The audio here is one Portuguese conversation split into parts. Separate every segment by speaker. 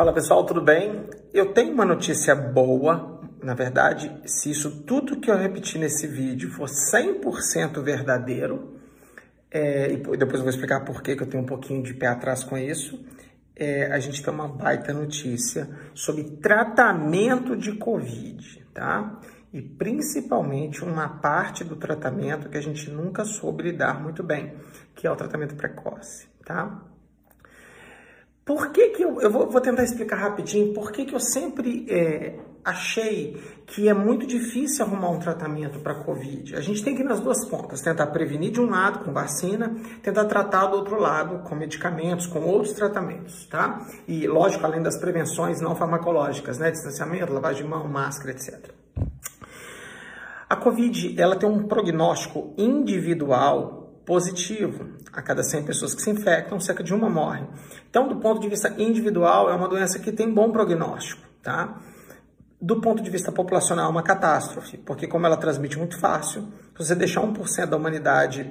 Speaker 1: Fala pessoal, tudo bem? Eu tenho uma notícia boa. Na verdade, se isso tudo que eu repeti nesse vídeo for 100% verdadeiro, é, e depois eu vou explicar por que eu tenho um pouquinho de pé atrás com isso, é, a gente tem uma baita notícia sobre tratamento de Covid, tá? E principalmente uma parte do tratamento que a gente nunca soube lidar muito bem, que é o tratamento precoce, tá? Por que que eu, eu vou, tentar explicar rapidinho por que que eu sempre é, achei que é muito difícil arrumar um tratamento para Covid. A gente tem que ir nas duas pontas, tentar prevenir de um lado com vacina, tentar tratar do outro lado com medicamentos, com outros tratamentos, tá? E lógico, além das prevenções não farmacológicas, né? Distanciamento, lavagem de mão, máscara, etc. A Covid, ela tem um prognóstico individual positivo. A cada 100 pessoas que se infectam, cerca de uma morre. Então, do ponto de vista individual, é uma doença que tem bom prognóstico, tá? Do ponto de vista populacional, é uma catástrofe, porque como ela transmite muito fácil, se você deixar 1% da humanidade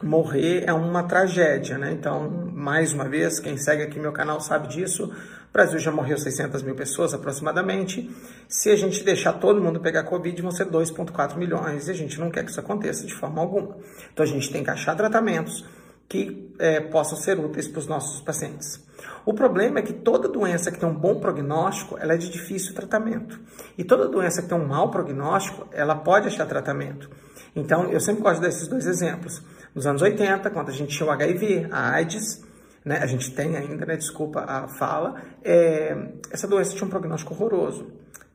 Speaker 1: morrer, é uma tragédia, né? Então, mais uma vez, quem segue aqui meu canal sabe disso, o Brasil já morreu 600 mil pessoas aproximadamente. Se a gente deixar todo mundo pegar Covid, vão ser 2,4 milhões. E a gente não quer que isso aconteça de forma alguma. Então a gente tem que achar tratamentos que é, possam ser úteis para os nossos pacientes. O problema é que toda doença que tem um bom prognóstico, ela é de difícil tratamento. E toda doença que tem um mau prognóstico, ela pode achar tratamento. Então, eu sempre gosto desses dois exemplos. Nos anos 80, quando a gente tinha o HIV, a AIDS, né, a gente tem ainda, né, desculpa a fala, é, essa doença tinha um prognóstico horroroso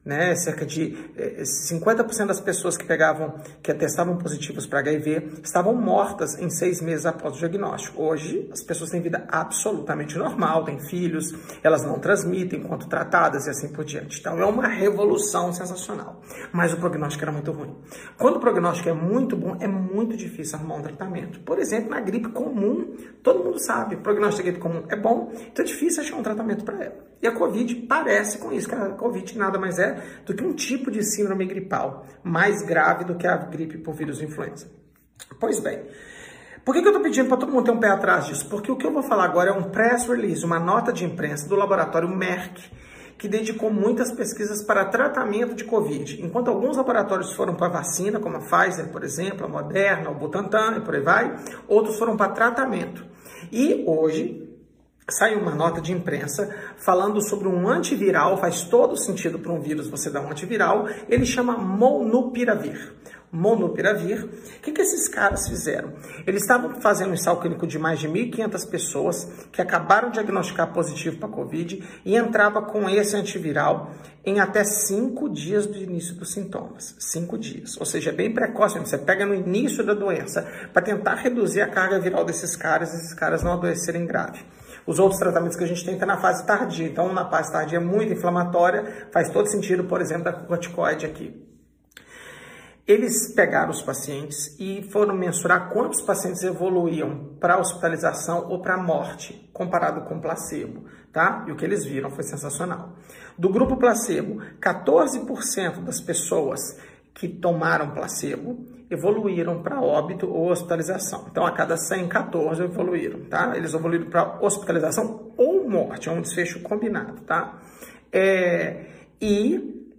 Speaker 1: né? Cerca de 50% eh, das pessoas que pegavam, que atestavam positivos para HIV, estavam mortas em seis meses após o diagnóstico. Hoje, as pessoas têm vida absolutamente normal, têm filhos, elas não transmitem enquanto tratadas e assim por diante. Então, é uma revolução sensacional. Mas o prognóstico era muito ruim. Quando o prognóstico é muito bom, é muito difícil arrumar um tratamento. Por exemplo, na gripe comum, todo mundo sabe, o prognóstico da gripe comum é bom, então é difícil achar um tratamento para ela. E a Covid parece com isso, que a Covid nada mais é do que um tipo de síndrome gripal, mais grave do que a gripe por vírus influenza. Pois bem, por que, que eu estou pedindo para todo mundo ter um pé atrás disso? Porque o que eu vou falar agora é um press release, uma nota de imprensa do laboratório Merck, que dedicou muitas pesquisas para tratamento de Covid. Enquanto alguns laboratórios foram para vacina, como a Pfizer, por exemplo, a Moderna, o Butantan e por aí vai, outros foram para tratamento. E hoje, saiu uma nota de imprensa falando sobre um antiviral, faz todo sentido para um vírus você dar um antiviral, ele chama Molnupiravir. Molnupiravir, o que, que esses caras fizeram? Eles estavam fazendo um ensaio clínico de mais de 1.500 pessoas que acabaram de diagnosticar positivo para Covid e entrava com esse antiviral em até cinco dias do início dos sintomas. Cinco dias. Ou seja, é bem precoce. Você pega no início da doença para tentar reduzir a carga viral desses caras, esses caras não adoecerem grave. Os outros tratamentos que a gente tem estão tá na fase tardia. Então, na fase tardia muito inflamatória, faz todo sentido, por exemplo, da corticoide aqui. Eles pegaram os pacientes e foram mensurar quantos pacientes evoluíam para hospitalização ou para morte, comparado com placebo, tá? E o que eles viram foi sensacional. Do grupo placebo, 14% das pessoas que tomaram placebo evoluíram para óbito ou hospitalização. Então, a cada 100, 14 evoluíram, tá? Eles evoluíram para hospitalização ou morte, é um desfecho combinado, tá? É, e,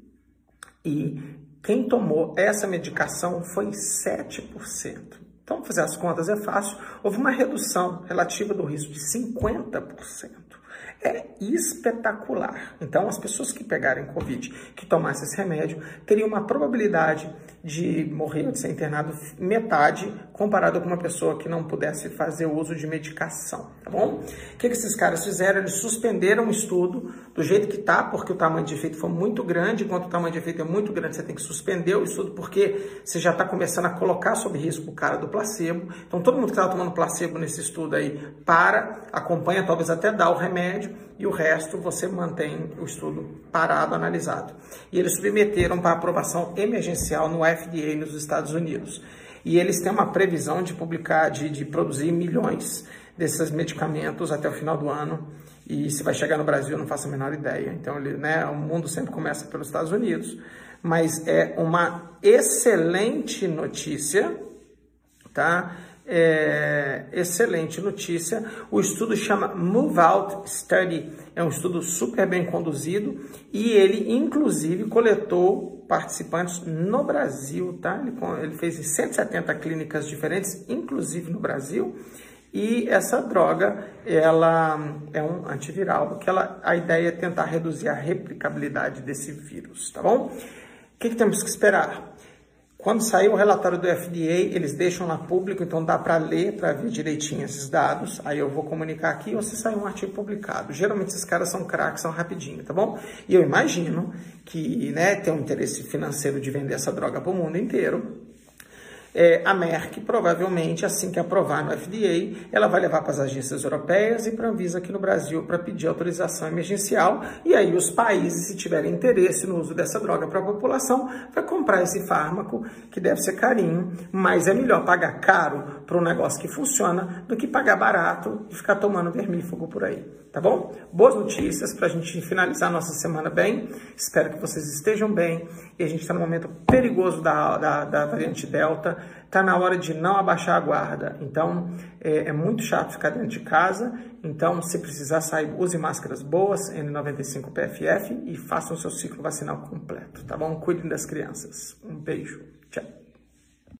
Speaker 1: e quem tomou essa medicação foi 7%. Então, fazer as contas é fácil. Houve uma redução relativa do risco de 50% é espetacular. Então, as pessoas que pegarem Covid, que tomassem esse remédio, teriam uma probabilidade de morrer ou de ser internado metade comparado com uma pessoa que não pudesse fazer uso de medicação, tá bom? O que, que esses caras fizeram? Eles suspenderam o estudo do jeito que tá, porque o tamanho de efeito foi muito grande, enquanto o tamanho de efeito é muito grande, você tem que suspender o estudo porque você já está começando a colocar sob risco o cara do placebo. Então, todo mundo que estava tomando placebo nesse estudo aí, para, acompanha, talvez até dá o remédio, e o resto você mantém o estudo parado, analisado. E eles submeteram para aprovação emergencial no FDA nos Estados Unidos. E eles têm uma previsão de publicar, de, de produzir milhões desses medicamentos até o final do ano. E se vai chegar no Brasil, não faço a menor ideia. Então, ele, né, o mundo sempre começa pelos Estados Unidos. Mas é uma excelente notícia, tá? É, excelente notícia. O estudo chama Move Out Study, é um estudo super bem conduzido e ele, inclusive, coletou participantes no Brasil, tá? Ele, ele fez em 170 clínicas diferentes, inclusive no Brasil. E essa droga, ela é um antiviral, porque ela, a ideia é tentar reduzir a replicabilidade desse vírus, tá bom? O que, que temos que esperar? Quando sair o relatório do FDA, eles deixam lá público, então dá para ler, para ver direitinho esses dados. Aí eu vou comunicar aqui ou se sair um artigo publicado. Geralmente esses caras são craques, são rapidinho, tá bom? E eu imagino que né, tem um interesse financeiro de vender essa droga para o mundo inteiro é, a Merck, provavelmente, assim que aprovar no FDA, ela vai levar para as agências europeias e para a Anvisa aqui no Brasil para pedir autorização emergencial. E aí os países, se tiverem interesse no uso dessa droga para a população, vai comprar esse fármaco, que deve ser carinho, mas é melhor pagar caro para um negócio que funciona do que pagar barato e ficar tomando vermífugo por aí. Tá bom? Boas notícias para a gente finalizar nossa semana bem. Espero que vocês estejam bem. E a gente está no momento perigoso da, da, da variante Delta está na hora de não abaixar a guarda. Então, é, é, muito chato ficar dentro de casa. Então, se precisar sair, use máscaras boas, N95 PFF e façam o seu ciclo vacinal completo, tá bom? Cuidem das crianças. Um beijo.